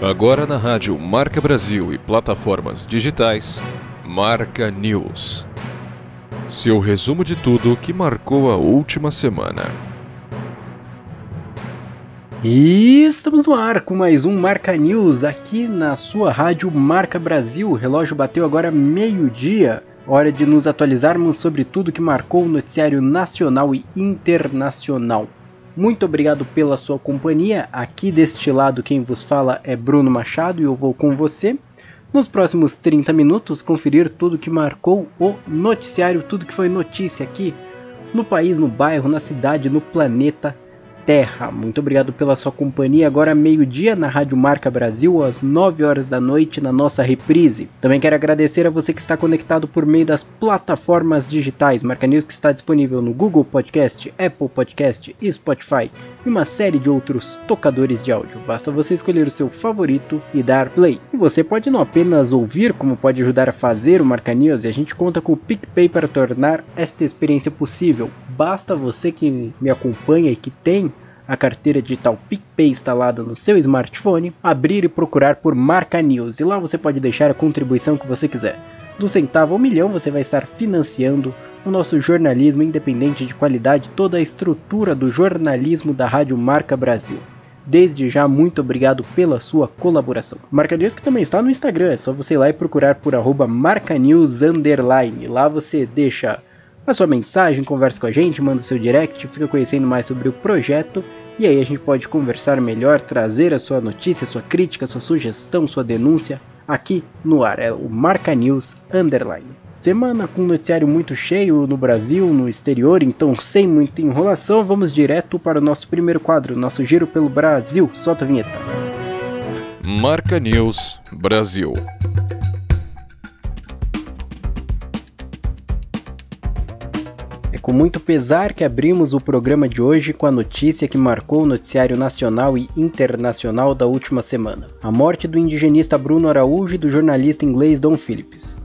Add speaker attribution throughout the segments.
Speaker 1: Agora na rádio Marca Brasil e plataformas digitais, Marca News. Seu resumo de tudo que marcou a última semana.
Speaker 2: E estamos no ar com mais um Marca News aqui na sua rádio Marca Brasil. O relógio bateu agora meio-dia. Hora de nos atualizarmos sobre tudo que marcou o noticiário nacional e internacional. Muito obrigado pela sua companhia. Aqui deste lado quem vos fala é Bruno Machado e eu vou com você. Nos próximos 30 minutos, conferir tudo que marcou o noticiário, tudo que foi notícia aqui no país, no bairro, na cidade, no planeta Terra. Muito obrigado pela sua companhia. Agora meio-dia na Rádio Marca Brasil, às 9 horas da noite na nossa reprise. Também quero agradecer a você que está conectado por meio das plataformas digitais. Marca News que está disponível no Google Podcast, Apple Podcast e Spotify e uma série de outros tocadores de áudio. Basta você escolher o seu favorito e dar play. E você pode não apenas ouvir, como pode ajudar a fazer o Marca News, e a gente conta com o PicPay para tornar esta experiência possível. Basta você que me acompanha e que tem a carteira digital PicPay instalada no seu smartphone, abrir e procurar por Marca News e lá você pode deixar a contribuição que você quiser. Do centavo ao milhão você vai estar financiando o nosso jornalismo independente de qualidade, toda a estrutura do jornalismo da Rádio Marca Brasil. Desde já, muito obrigado pela sua colaboração. Marca News que também está no Instagram, é só você ir lá e procurar por arroba marcanews Lá você deixa a sua mensagem, conversa com a gente, manda o seu direct, fica conhecendo mais sobre o projeto e aí a gente pode conversar melhor, trazer a sua notícia, sua crítica, sua sugestão, sua denúncia aqui no ar. É o Marca News Underline. Semana com um noticiário muito cheio no Brasil, no exterior, então sem muita enrolação, vamos direto para o nosso primeiro quadro, nosso giro pelo Brasil. Solta a vinheta.
Speaker 1: Marca News Brasil.
Speaker 2: Com muito pesar que abrimos o programa de hoje com a notícia que marcou o noticiário nacional e internacional da última semana: a morte do indigenista Bruno Araújo e do jornalista inglês Don Phillips.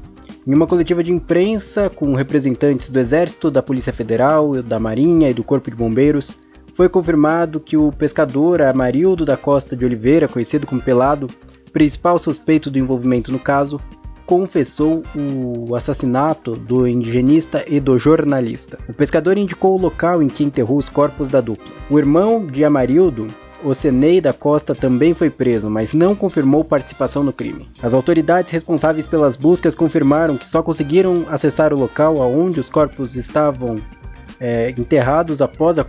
Speaker 2: Em uma coletiva de imprensa com representantes do Exército, da Polícia Federal, da Marinha e do Corpo de Bombeiros, foi confirmado que o pescador Amarildo da Costa de Oliveira, conhecido como Pelado, principal suspeito do envolvimento no caso, confessou o assassinato do indigenista e do jornalista. O pescador indicou o local em que enterrou os corpos da dupla. O irmão de Amarildo, Ocenei da Costa também foi preso, mas não confirmou participação no crime. As autoridades responsáveis pelas buscas confirmaram que só conseguiram acessar o local aonde os corpos estavam é, enterrados após a,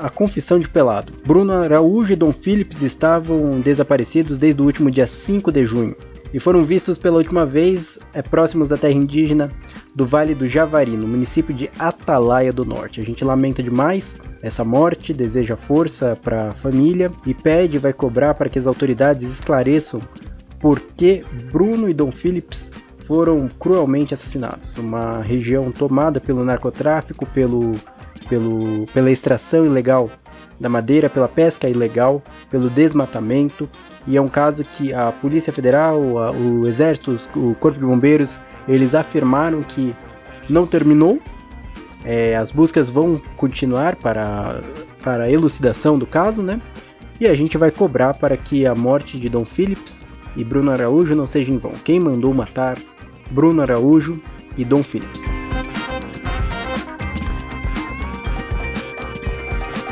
Speaker 2: a, confissão de Pelado. Bruno Araújo e Dom Phillips estavam desaparecidos desde o último dia 5 de junho e foram vistos pela última vez é, próximos da terra indígena do Vale do Javari, no município de Atalaia do Norte. A gente lamenta demais essa morte, deseja força para a família e pede, vai cobrar para que as autoridades esclareçam por que Bruno e Dom Phillips foram cruelmente assassinados. Uma região tomada pelo narcotráfico, pelo, pelo, pela extração ilegal da madeira, pela pesca ilegal, pelo desmatamento, e é um caso que a Polícia Federal, a, o Exército, o Corpo de Bombeiros, eles afirmaram que não terminou, é, as buscas vão continuar para, para a elucidação do caso, né? E a gente vai cobrar para que a morte de Dom Phillips e Bruno Araújo não seja em vão. Quem mandou matar Bruno Araújo e Dom Phillips?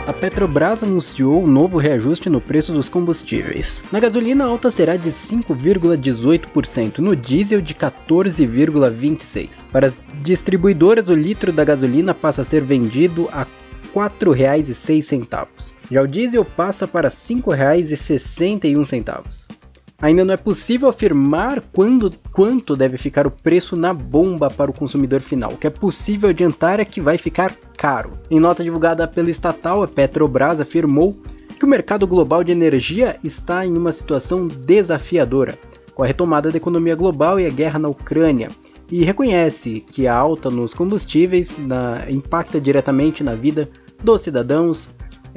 Speaker 2: A Petrobras anunciou um novo reajuste no preço dos combustíveis. Na gasolina, a alta será de 5,18%, no diesel de 14,26%. Para as distribuidoras, o litro da gasolina passa a ser vendido a R$ 4,06. Já o diesel passa para R$ 5,61. Ainda não é possível afirmar quando, quanto deve ficar o preço na bomba para o consumidor final. O que é possível adiantar é que vai ficar caro. Em nota divulgada pela estatal, a Petrobras afirmou que o mercado global de energia está em uma situação desafiadora, com a retomada da economia global e a guerra na Ucrânia, e reconhece que a alta nos combustíveis na, impacta diretamente na vida dos cidadãos,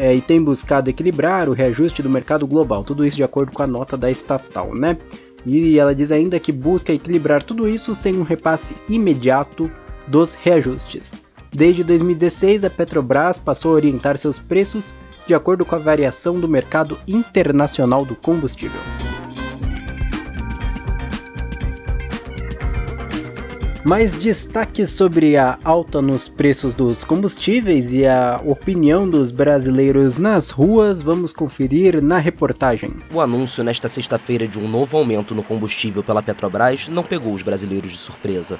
Speaker 2: é, e tem buscado equilibrar o reajuste do mercado global, tudo isso de acordo com a nota da estatal, né? E ela diz ainda que busca equilibrar tudo isso sem um repasse imediato dos reajustes. Desde 2016, a Petrobras passou a orientar seus preços de acordo com a variação do mercado internacional do combustível. Mais destaques sobre a alta nos preços dos combustíveis e a opinião dos brasileiros nas ruas, vamos conferir na reportagem.
Speaker 3: O anúncio nesta sexta-feira de um novo aumento no combustível pela Petrobras não pegou os brasileiros de surpresa.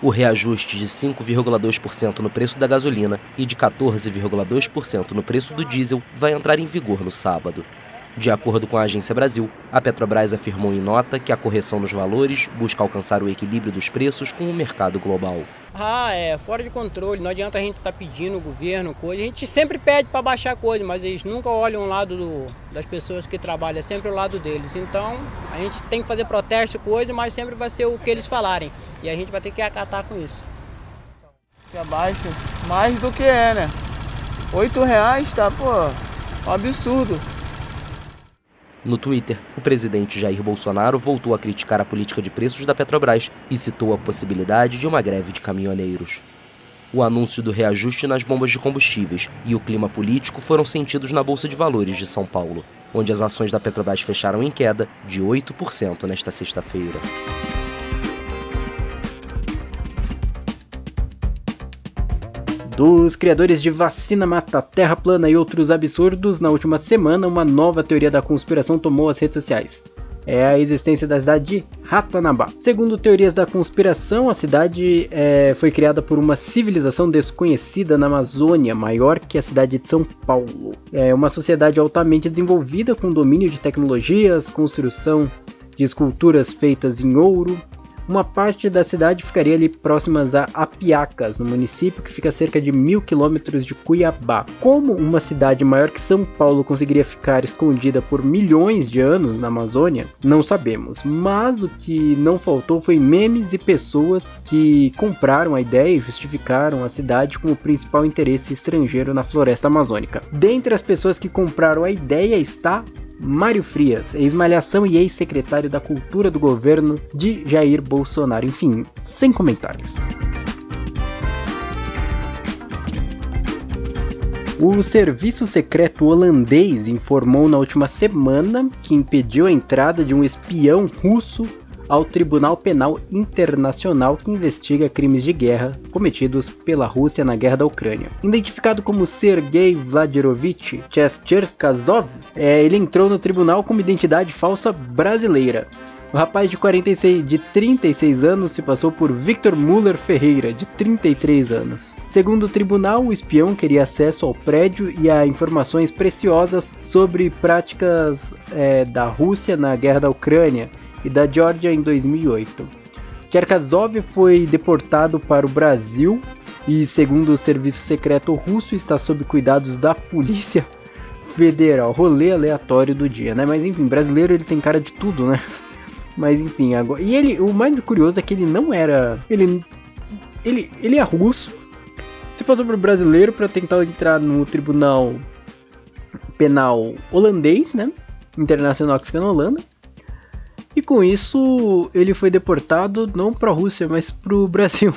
Speaker 3: O reajuste de 5,2% no preço da gasolina e de 14,2% no preço do diesel vai entrar em vigor no sábado. De acordo com a Agência Brasil, a Petrobras afirmou em nota que a correção nos valores busca alcançar o equilíbrio dos preços com o mercado global.
Speaker 4: Ah, é fora de controle. Não adianta a gente estar tá pedindo o governo coisa. A gente sempre pede para baixar coisa, mas eles nunca olham o lado do, das pessoas que trabalham, é sempre o lado deles. Então a gente tem que fazer protesto coisa, mas sempre vai ser o que eles falarem. E a gente vai ter que acatar com isso.
Speaker 5: Que abaixo, mais do que é, né? Oito reais tá, pô, um absurdo.
Speaker 3: No Twitter, o presidente Jair Bolsonaro voltou a criticar a política de preços da Petrobras e citou a possibilidade de uma greve de caminhoneiros. O anúncio do reajuste nas bombas de combustíveis e o clima político foram sentidos na Bolsa de Valores de São Paulo, onde as ações da Petrobras fecharam em queda de 8% nesta sexta-feira.
Speaker 2: Dos criadores de vacina mata terra plana e outros absurdos, na última semana uma nova teoria da conspiração tomou as redes sociais. É a existência da cidade de Ratanabá. Segundo teorias da conspiração, a cidade é, foi criada por uma civilização desconhecida na Amazônia, maior que a cidade de São Paulo. É uma sociedade altamente desenvolvida com domínio de tecnologias, construção de esculturas feitas em ouro, uma parte da cidade ficaria ali próximas a Apiacas, no município que fica a cerca de mil quilômetros de Cuiabá. Como uma cidade maior que São Paulo conseguiria ficar escondida por milhões de anos na Amazônia, não sabemos. Mas o que não faltou foi memes e pessoas que compraram a ideia e justificaram a cidade como o principal interesse estrangeiro na floresta amazônica. Dentre as pessoas que compraram a ideia está Mário Frias, ex-malhação e ex-secretário da Cultura do governo de Jair Bolsonaro. Enfim, sem comentários. O serviço secreto holandês informou na última semana que impediu a entrada de um espião russo ao Tribunal Penal Internacional que investiga crimes de guerra cometidos pela Rússia na guerra da Ucrânia. Identificado como Sergei Vladirovich Cherkasov, é, ele entrou no tribunal com uma identidade falsa brasileira. O rapaz de, 46, de 36 anos se passou por Victor Muller Ferreira, de 33 anos. Segundo o tribunal, o espião queria acesso ao prédio e a informações preciosas sobre práticas é, da Rússia na guerra da Ucrânia e da Geórgia em 2008. Cherkasov foi deportado para o Brasil e, segundo o serviço secreto russo, está sob cuidados da polícia federal. Rolê aleatório do dia, né? Mas enfim, brasileiro ele tem cara de tudo, né? Mas enfim, agora. E ele, o mais curioso é que ele não era. Ele. Ele, ele é russo. Se passou por brasileiro para tentar entrar no tribunal penal holandês, né? Internacional que fica na Holanda. E com isso, ele foi deportado não para a Rússia, mas para o Brasil.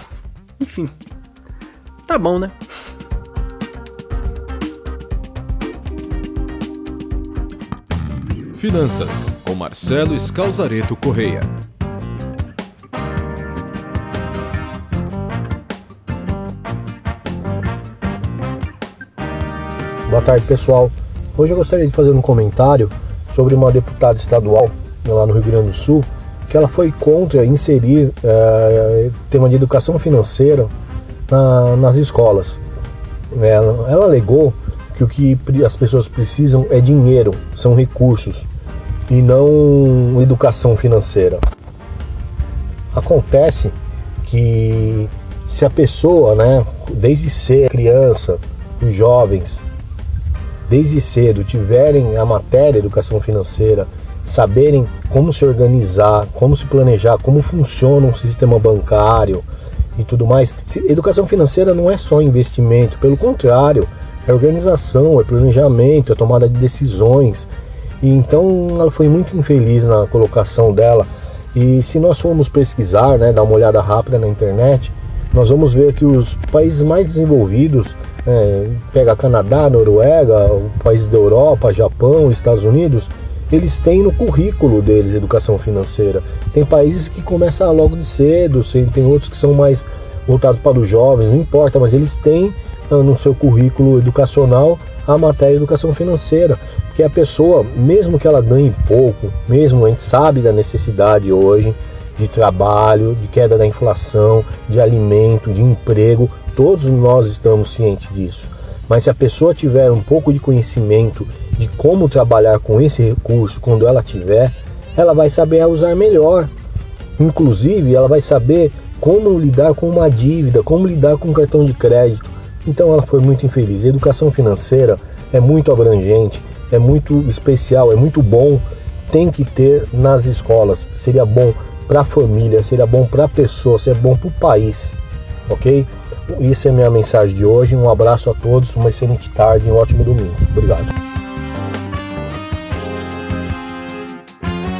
Speaker 2: Enfim, tá bom, né?
Speaker 1: Finanças, com Marcelo Scalzareto Correia.
Speaker 6: Boa tarde, pessoal. Hoje eu gostaria de fazer um comentário sobre uma deputada estadual lá no Rio Grande do Sul, que ela foi contra inserir é, tema de educação financeira na, nas escolas. Ela, ela alegou que o que as pessoas precisam é dinheiro, são recursos e não educação financeira. Acontece que se a pessoa, né, desde ser criança, os jovens, desde cedo tiverem a matéria educação financeira saberem como se organizar, como se planejar, como funciona um sistema bancário e tudo mais. Educação financeira não é só investimento, pelo contrário, é organização, é planejamento, é tomada de decisões. E então ela foi muito infeliz na colocação dela. E se nós formos pesquisar, né, dar uma olhada rápida na internet, nós vamos ver que os países mais desenvolvidos, é, pega Canadá, Noruega, países da Europa, Japão, Estados Unidos, eles têm no currículo deles educação financeira. Tem países que começam logo de cedo, tem outros que são mais voltados para os jovens, não importa, mas eles têm ah, no seu currículo educacional a matéria educação financeira, porque a pessoa, mesmo que ela ganhe pouco, mesmo a gente sabe da necessidade hoje de trabalho, de queda da inflação, de alimento, de emprego, todos nós estamos cientes disso. Mas se a pessoa tiver um pouco de conhecimento de como trabalhar com esse recurso quando ela tiver, ela vai saber usar melhor. Inclusive, ela vai saber como lidar com uma dívida, como lidar com um cartão de crédito. Então ela foi muito infeliz. A educação financeira é muito abrangente, é muito especial, é muito bom. Tem que ter nas escolas. Seria bom para a família, seria bom para a pessoa, seria bom para o país. Ok? Isso é minha mensagem de hoje. Um abraço a todos, uma excelente tarde e um ótimo domingo. Obrigado.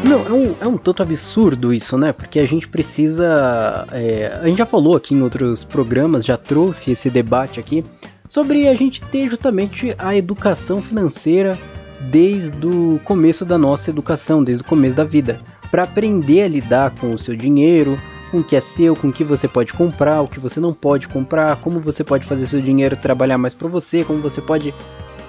Speaker 2: Não, é um, é um tanto absurdo isso, né? Porque a gente precisa. É, a gente já falou aqui em outros programas, já trouxe esse debate aqui, sobre a gente ter justamente a educação financeira desde o começo da nossa educação, desde o começo da vida. Para aprender a lidar com o seu dinheiro, com o que é seu, com o que você pode comprar, o que você não pode comprar, como você pode fazer seu dinheiro trabalhar mais para você, como você pode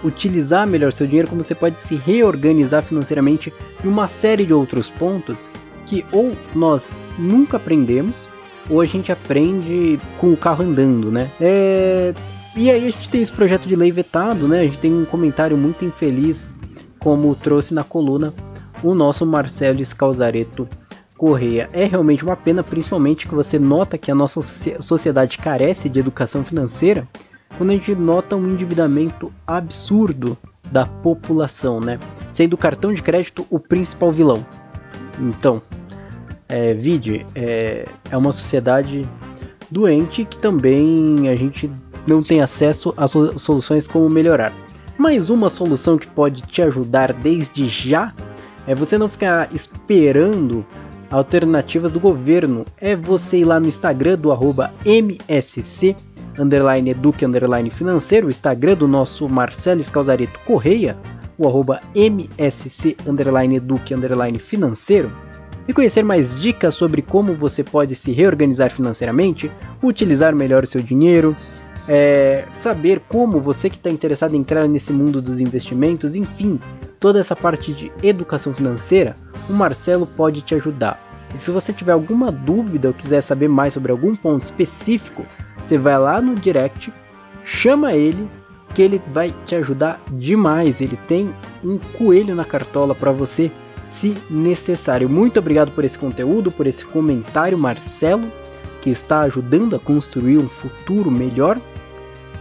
Speaker 2: utilizar melhor seu dinheiro, como você pode se reorganizar financeiramente e uma série de outros pontos que ou nós nunca aprendemos ou a gente aprende com o carro andando, né? É... E aí a gente tem esse projeto de lei vetado, né? A gente tem um comentário muito infeliz, como trouxe na coluna o nosso Marcelo Scalzareto Correia. É realmente uma pena, principalmente que você nota que a nossa sociedade carece de educação financeira quando a gente nota um endividamento absurdo da população, né? Sendo o cartão de crédito o principal vilão. Então, é, vide, é, é uma sociedade doente que também a gente não tem acesso a soluções como melhorar. Mais uma solução que pode te ajudar desde já é você não ficar esperando alternativas do governo. É você ir lá no Instagram do MSC underline eduque underline financeiro, o Instagram do nosso Marcelo Escalzareto Correia, o arroba msc underline eduque underline financeiro, e conhecer mais dicas sobre como você pode se reorganizar financeiramente, utilizar melhor o seu dinheiro, é, saber como você que está interessado em entrar nesse mundo dos investimentos, enfim, toda essa parte de educação financeira, o Marcelo pode te ajudar. E se você tiver alguma dúvida ou quiser saber mais sobre algum ponto específico, você vai lá no direct, chama ele, que ele vai te ajudar demais. Ele tem um coelho na cartola para você, se necessário. Muito obrigado por esse conteúdo, por esse comentário, Marcelo, que está ajudando a construir um futuro melhor.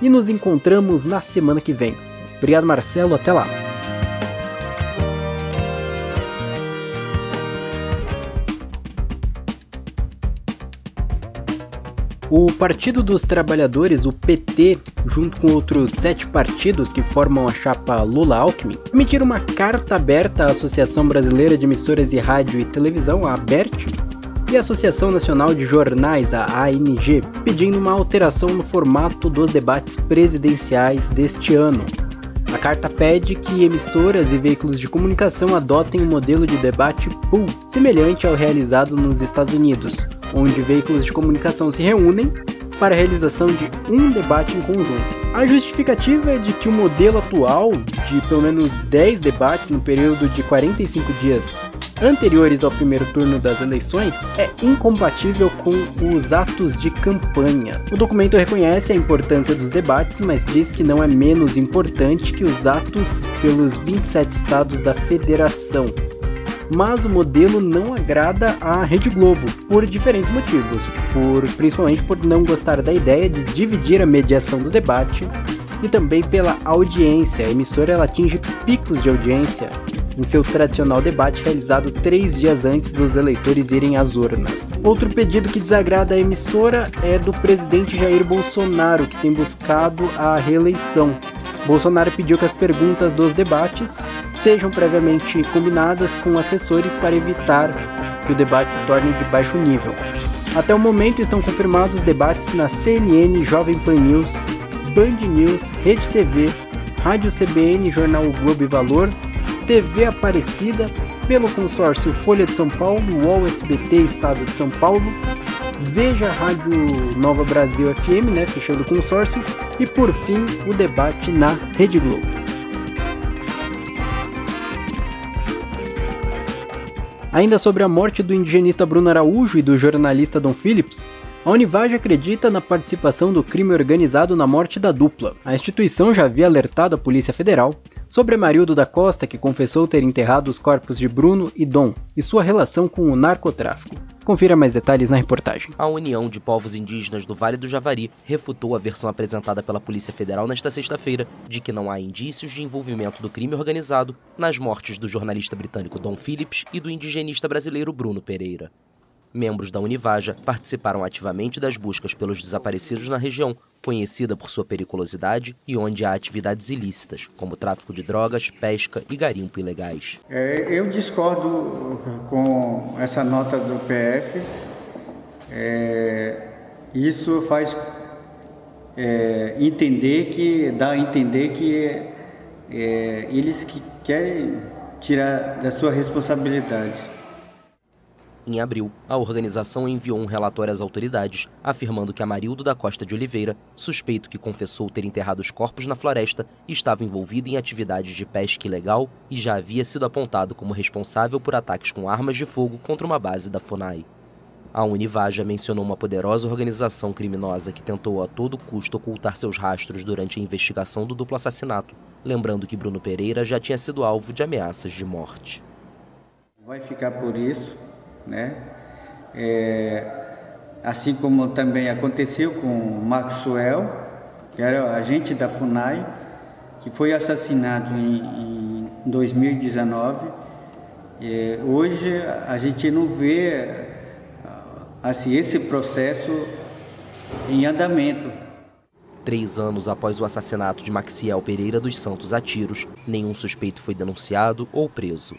Speaker 2: E nos encontramos na semana que vem. Obrigado, Marcelo. Até lá. O Partido dos Trabalhadores, o PT, junto com outros sete partidos que formam a chapa Lula-Alckmin, emitiram uma carta aberta à Associação Brasileira de Emissoras de Rádio e Televisão, a ABERT, e à Associação Nacional de Jornais, a ANG, pedindo uma alteração no formato dos debates presidenciais deste ano. A carta pede que emissoras e veículos de comunicação adotem um modelo de debate pool semelhante ao realizado nos Estados Unidos, onde veículos de comunicação se reúnem para a realização de um debate em conjunto. A justificativa é de que o modelo atual, de pelo menos 10 debates no período de 45 dias anteriores ao primeiro turno das eleições, é incompatível com os atos de campanha. O documento reconhece a importância dos debates, mas diz que não é menos importante que os atos pelos 27 estados da federação, mas o modelo não agrada à Rede Globo por diferentes motivos, por principalmente por não gostar da ideia de dividir a mediação do debate e também pela audiência. A emissora ela atinge picos de audiência em seu tradicional debate realizado três dias antes dos eleitores irem às urnas. Outro pedido que desagrada a emissora é do presidente Jair Bolsonaro, que tem buscado a reeleição. Bolsonaro pediu que as perguntas dos debates sejam previamente combinadas com assessores para evitar que o debate se torne de baixo nível. Até o momento estão confirmados debates na CNN, Jovem Pan News, Band News, Rede TV, Rádio CBN, Jornal o Globo e Valor, TV Aparecida, pelo consórcio Folha de São Paulo, UOL SBT Estado de São Paulo, Veja a Rádio Nova Brasil FM, né, fechando o consórcio, e por fim o debate na Rede Globo. Ainda sobre a morte do indigenista Bruno Araújo e do jornalista Dom Phillips, a Univage acredita na participação do crime organizado na morte da dupla. A instituição já havia alertado a Polícia Federal sobre Marildo da Costa, que confessou ter enterrado os corpos de Bruno e Dom, e sua relação com o narcotráfico. Confira mais detalhes na reportagem.
Speaker 3: A União de Povos Indígenas do Vale do Javari refutou a versão apresentada pela Polícia Federal nesta sexta-feira de que não há indícios de envolvimento do crime organizado nas mortes do jornalista britânico Don Phillips e do indigenista brasileiro Bruno Pereira. Membros da Univaja participaram ativamente das buscas pelos desaparecidos na região, conhecida por sua periculosidade e onde há atividades ilícitas, como tráfico de drogas, pesca e garimpo ilegais.
Speaker 7: É, eu discordo com essa nota do PF. É, isso faz é, entender que dá a entender que é, eles que querem tirar da sua responsabilidade.
Speaker 3: Em abril, a organização enviou um relatório às autoridades afirmando que Amarildo da Costa de Oliveira, suspeito que confessou ter enterrado os corpos na floresta, estava envolvido em atividades de pesca ilegal e já havia sido apontado como responsável por ataques com armas de fogo contra uma base da FUNAI. A Univaja mencionou uma poderosa organização criminosa que tentou a todo custo ocultar seus rastros durante a investigação do duplo assassinato, lembrando que Bruno Pereira já tinha sido alvo de ameaças de morte.
Speaker 7: Vai ficar por isso né? É, assim como também aconteceu com Maxwell, que era agente da FUNAI, que foi assassinado em, em 2019. É, hoje a gente não vê assim, esse processo em andamento.
Speaker 3: Três anos após o assassinato de Maxiel Pereira dos Santos a tiros, nenhum suspeito foi denunciado ou preso.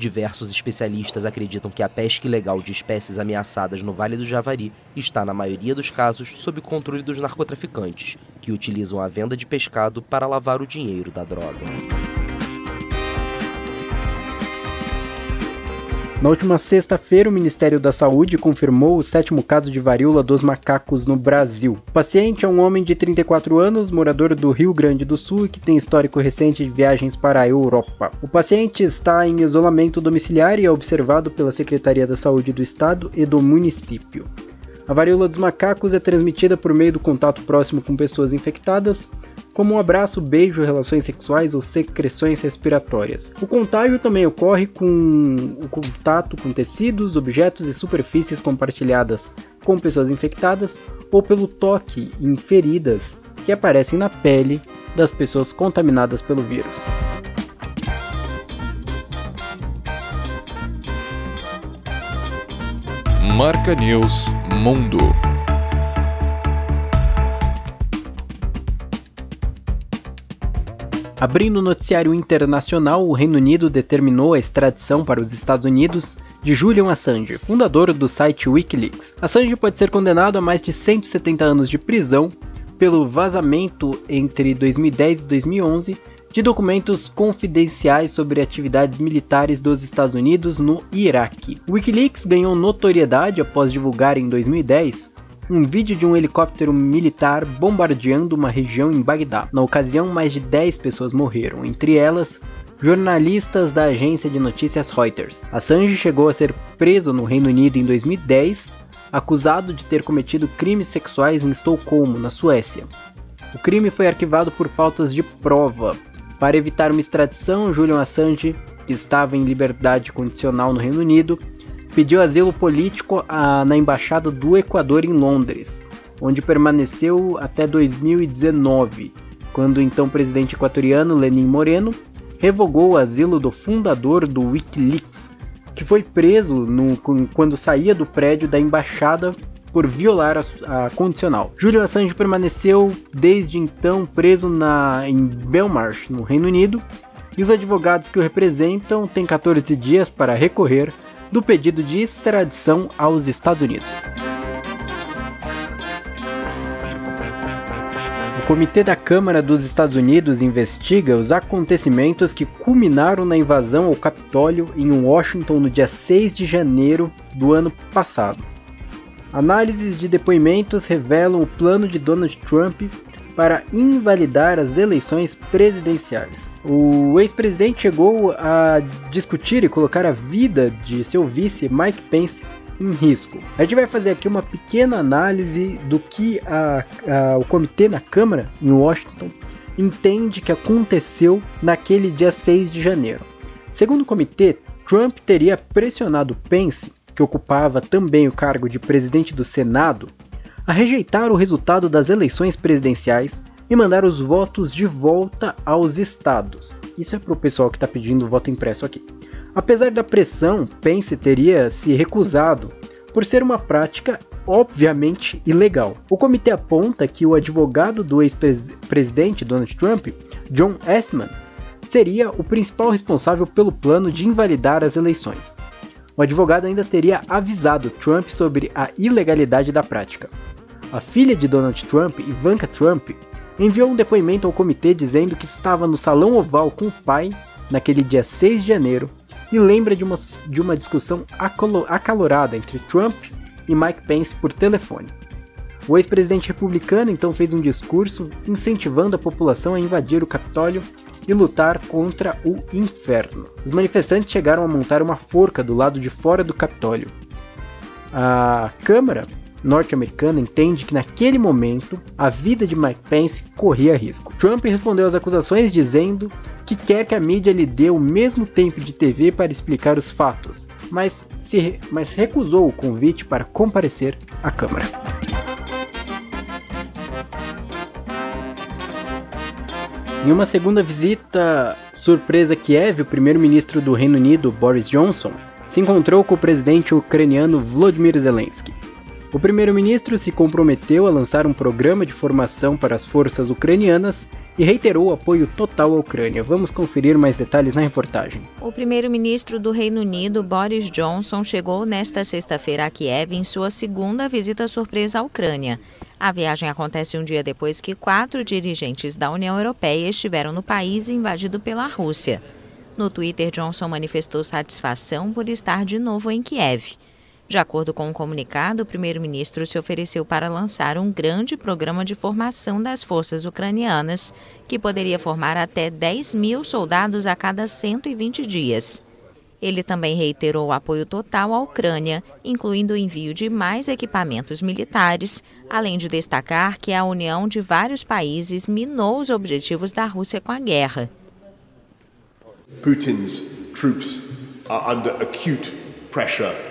Speaker 3: Diversos especialistas acreditam que a pesca ilegal de espécies ameaçadas no Vale do Javari está, na maioria dos casos, sob controle dos narcotraficantes, que utilizam a venda de pescado para lavar o dinheiro da droga.
Speaker 2: Na última sexta-feira, o Ministério da Saúde confirmou o sétimo caso de varíola dos macacos no Brasil. O paciente é um homem de 34 anos, morador do Rio Grande do Sul e que tem histórico recente de viagens para a Europa. O paciente está em isolamento domiciliar e é observado pela Secretaria da Saúde do Estado e do município. A varíola dos macacos é transmitida por meio do contato próximo com pessoas infectadas, como um abraço, beijo, relações sexuais ou secreções respiratórias. O contágio também ocorre com o contato com tecidos, objetos e superfícies compartilhadas com pessoas infectadas ou pelo toque em feridas que aparecem na pele das pessoas contaminadas pelo vírus.
Speaker 1: Marca News Mundo.
Speaker 2: Abrindo o noticiário internacional, o Reino Unido determinou a extradição para os Estados Unidos de Julian Assange, fundador do site Wikileaks. Assange pode ser condenado a mais de 170 anos de prisão pelo vazamento entre 2010 e 2011 de documentos confidenciais sobre atividades militares dos Estados Unidos no Iraque. O Wikileaks ganhou notoriedade após divulgar em 2010 um vídeo de um helicóptero militar bombardeando uma região em Bagdá. Na ocasião, mais de 10 pessoas morreram, entre elas jornalistas da agência de notícias Reuters. Assange chegou a ser preso no Reino Unido em 2010, acusado de ter cometido crimes sexuais em Estocolmo, na Suécia. O crime foi arquivado por faltas de prova, para evitar uma extradição, Julian Assange, que estava em liberdade condicional no Reino Unido, pediu asilo político a, na Embaixada do Equador em Londres, onde permaneceu até 2019, quando o então presidente equatoriano Lenin Moreno revogou o asilo do fundador do Wikileaks, que foi preso no, quando saía do prédio da embaixada por violar a, a condicional. Julio Assange permaneceu desde então preso na, em Belmarsh, no Reino Unido, e os advogados que o representam têm 14 dias para recorrer do pedido de extradição aos Estados Unidos. O Comitê da Câmara dos Estados Unidos investiga os acontecimentos que culminaram na invasão ao Capitólio em Washington no dia 6 de janeiro do ano passado. Análises de depoimentos revelam o plano de Donald Trump para invalidar as eleições presidenciais. O ex-presidente chegou a discutir e colocar a vida de seu vice Mike Pence em risco. A gente vai fazer aqui uma pequena análise do que a, a, o comitê na Câmara em Washington entende que aconteceu naquele dia 6 de janeiro. Segundo o comitê, Trump teria pressionado Pence, que ocupava também o cargo de presidente do Senado, a rejeitar o resultado das eleições presidenciais e mandar os votos de volta aos estados. Isso é para o pessoal que está pedindo voto impresso aqui. Apesar da pressão, Pence teria se recusado por ser uma prática obviamente ilegal. O comitê aponta que o advogado do ex-presidente Donald Trump, John Eastman, seria o principal responsável pelo plano de invalidar as eleições. O advogado ainda teria avisado Trump sobre a ilegalidade da prática. A filha de Donald Trump, Ivanka Trump, enviou um depoimento ao comitê dizendo que estava no salão oval com o pai naquele dia 6 de janeiro e lembra de uma, de uma discussão acalorada entre Trump e Mike Pence por telefone. O ex-presidente republicano então fez um discurso incentivando a população a invadir o Capitólio e lutar contra o inferno. Os manifestantes chegaram a montar uma forca do lado de fora do Capitólio. A Câmara norte-americana entende que naquele momento a vida de Mike Pence corria risco. Trump respondeu às acusações dizendo que quer que a mídia lhe dê o mesmo tempo de TV para explicar os fatos, mas, se, mas recusou o convite para comparecer à Câmara. Em uma segunda visita surpresa a Kiev, o primeiro-ministro do Reino Unido, Boris Johnson, se encontrou com o presidente ucraniano Volodymyr Zelensky. O primeiro-ministro se comprometeu a lançar um programa de formação para as forças ucranianas e reiterou o apoio total à Ucrânia. Vamos conferir mais detalhes na reportagem.
Speaker 8: O primeiro-ministro do Reino Unido, Boris Johnson, chegou nesta sexta-feira a Kiev em sua segunda visita surpresa à Ucrânia. A viagem acontece um dia depois que quatro dirigentes da União Europeia estiveram no país invadido pela Rússia. No Twitter, Johnson manifestou satisfação por estar de novo em Kiev. De acordo com um comunicado, o primeiro-ministro se ofereceu para lançar um grande programa de formação das forças ucranianas, que poderia formar até 10 mil soldados a cada 120 dias. Ele também reiterou o apoio total à Ucrânia, incluindo o envio de mais equipamentos militares, além de destacar que a união de vários países minou os objetivos da Rússia com a guerra.
Speaker 9: Putin's troops are under acute pressure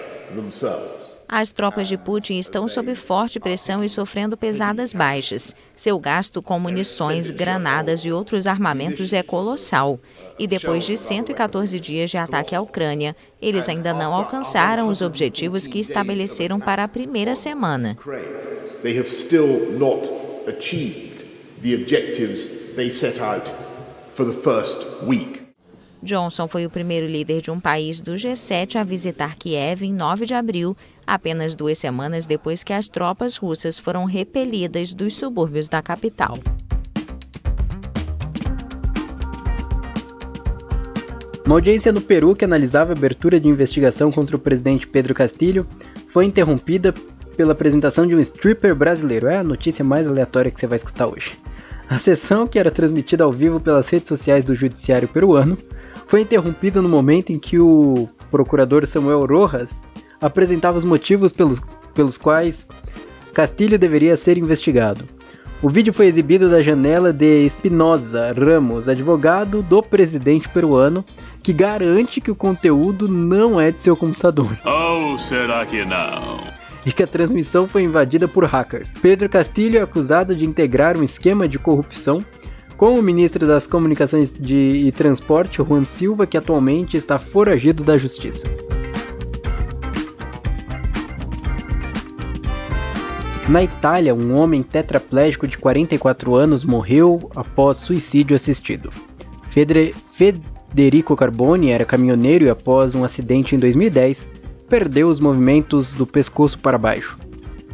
Speaker 8: as tropas de Putin estão sob forte pressão e sofrendo pesadas baixas. Seu gasto com munições, granadas e outros armamentos é colossal. E depois de 114 dias de ataque à Ucrânia, eles ainda não alcançaram os objetivos que estabeleceram para a primeira semana. The objectives they set out for the first week. Johnson foi o primeiro líder de um país do G7 a visitar Kiev em 9 de abril, apenas duas semanas depois que as tropas russas foram repelidas dos subúrbios da capital.
Speaker 2: Uma audiência no Peru que analisava a abertura de investigação contra o presidente Pedro Castilho foi interrompida pela apresentação de um stripper brasileiro. É a notícia mais aleatória que você vai escutar hoje. A sessão, que era transmitida ao vivo pelas redes sociais do Judiciário peruano, foi interrompido no momento em que o procurador Samuel Rojas apresentava os motivos pelos, pelos quais Castilho deveria ser investigado. O vídeo foi exibido da janela de Espinosa Ramos, advogado do presidente peruano, que garante que o conteúdo não é de seu computador.
Speaker 10: Ou será que não?
Speaker 2: E que a transmissão foi invadida por hackers. Pedro Castilho é acusado de integrar um esquema de corrupção com o ministro das Comunicações de, e Transporte, Juan Silva, que atualmente está foragido da justiça. Na Itália, um homem tetraplégico de 44 anos morreu após suicídio assistido. Federico Carboni era caminhoneiro e, após um acidente em 2010, perdeu os movimentos do pescoço para baixo.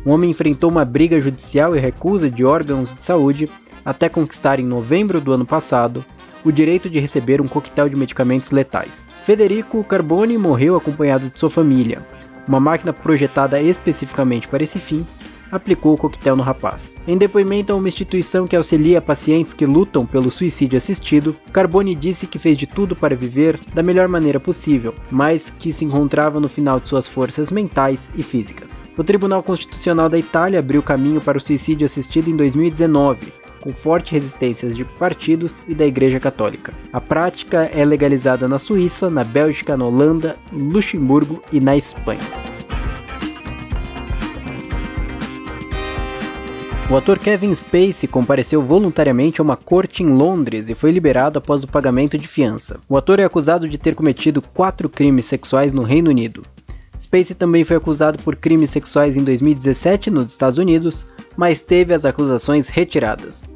Speaker 2: O homem enfrentou uma briga judicial e recusa de órgãos de saúde até conquistar em novembro do ano passado o direito de receber um coquetel de medicamentos letais. Federico Carboni morreu acompanhado de sua família. Uma máquina projetada especificamente para esse fim aplicou o coquetel no rapaz. Em depoimento a uma instituição que auxilia pacientes que lutam pelo suicídio assistido, Carboni disse que fez de tudo para viver da melhor maneira possível, mas que se encontrava no final de suas forças mentais e físicas. O Tribunal Constitucional da Itália abriu caminho para o suicídio assistido em 2019, com fortes resistências de partidos e da Igreja Católica. A prática é legalizada na Suíça, na Bélgica, na Holanda, Luxemburgo e na Espanha. O ator Kevin Spacey compareceu voluntariamente a uma corte em Londres e foi liberado após o pagamento de fiança. O ator é acusado de ter cometido quatro crimes sexuais no Reino Unido. Spacey também foi acusado por crimes sexuais em 2017 nos Estados Unidos, mas teve as acusações retiradas.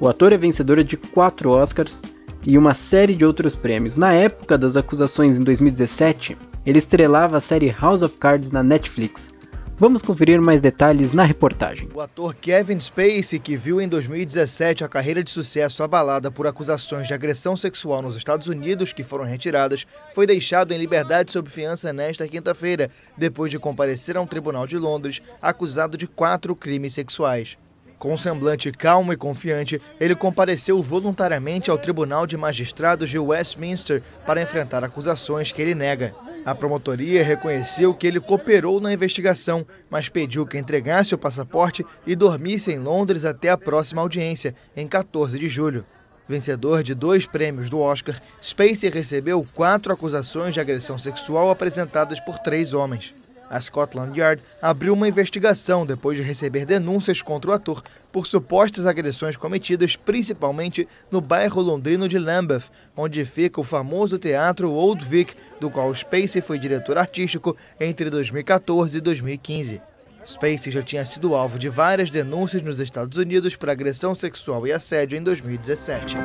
Speaker 2: O ator é vencedor de quatro Oscars e uma série de outros prêmios. Na época das acusações em 2017, ele estrelava a série House of Cards na Netflix, Vamos conferir mais detalhes na reportagem.
Speaker 11: O ator Kevin Spacey, que viu em 2017 a carreira de sucesso abalada por acusações de agressão sexual nos Estados Unidos, que foram retiradas, foi deixado em liberdade sob fiança nesta quinta-feira, depois de comparecer a um tribunal de Londres acusado de quatro crimes sexuais. Com um semblante calmo e confiante, ele compareceu voluntariamente ao Tribunal de Magistrados de Westminster para enfrentar acusações que ele nega. A promotoria reconheceu que ele cooperou na investigação, mas pediu que entregasse o passaporte e dormisse em Londres até a próxima audiência, em 14 de julho. Vencedor de dois prêmios do Oscar, Spacey recebeu quatro acusações de agressão sexual apresentadas por três homens. A Scotland Yard abriu uma investigação depois de receber denúncias contra o ator por supostas agressões cometidas principalmente no bairro londrino de Lambeth, onde fica o famoso teatro Old Vic, do qual Spacey foi diretor artístico entre 2014 e 2015. Spacey já tinha sido alvo de várias denúncias nos Estados Unidos por agressão sexual e assédio em 2017.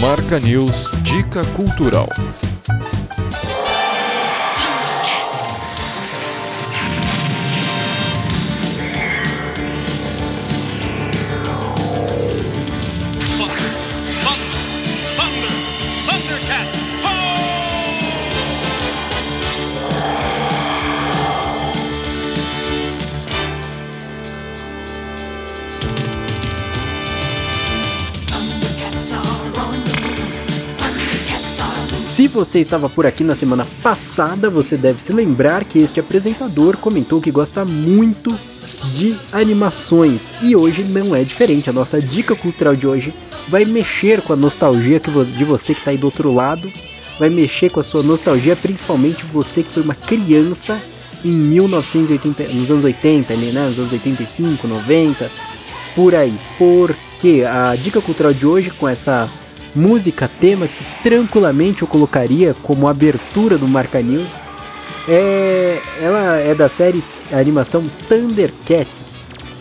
Speaker 1: Marca News Dica Cultural.
Speaker 2: Se você estava por aqui na semana passada, você deve se lembrar que este apresentador comentou que gosta muito de animações e hoje não é diferente. A nossa dica cultural de hoje vai mexer com a nostalgia de você que está aí do outro lado, vai mexer com a sua nostalgia, principalmente você que foi uma criança em 1980, nos anos 80, né, nos anos 85, 90, por aí. Porque a dica cultural de hoje com essa música tema que tranquilamente eu colocaria como abertura do Marca News. É, ela é da série animação Thundercats,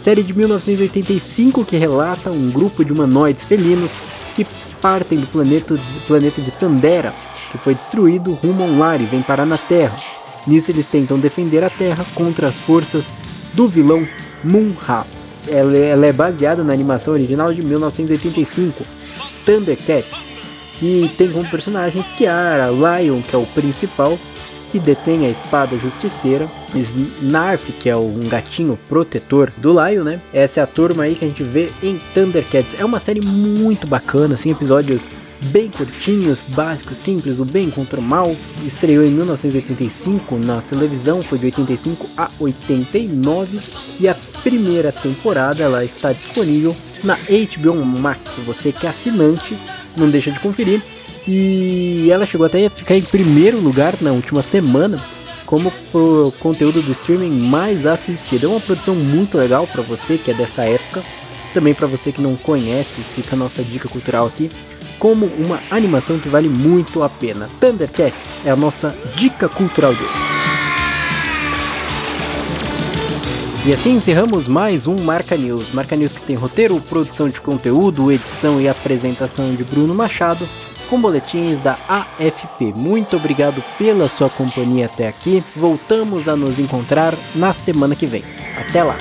Speaker 2: série de 1985 que relata um grupo de humanoides felinos que partem do planeta, do planeta de Tandera, que foi destruído rumo a um lar e vem parar na Terra. Nisso eles tentam defender a Terra contra as forças do vilão Moon-Ha. Ela, ela é baseada na animação original de 1985 Thundercat, que tem como personagens Kiara, Lion, que é o principal, que detém a espada justiceira, Snarf, que é um gatinho protetor do Lion, né? Essa é a turma aí que a gente vê em Thundercats. É uma série muito bacana, assim, episódios bem curtinhos, básicos, simples, o bem contra o mal. Estreou em 1985 na televisão, foi de 85 a 89 e a primeira temporada ela está disponível na HBO Max. Você que é assinante, não deixa de conferir. E ela chegou até a ficar em primeiro lugar na última semana como o conteúdo do streaming mais assistido. É uma produção muito legal para você que é dessa época. Também para você que não conhece, fica a nossa dica cultural aqui como uma animação que vale muito a pena. Thundercats é a nossa dica cultural de hoje. E assim encerramos mais um Marca News. Marca News que tem roteiro, produção de conteúdo, edição e apresentação de Bruno Machado. com boletins da AFP. Muito obrigado pela sua companhia até aqui. Voltamos a nos encontrar na semana que vem. Até lá!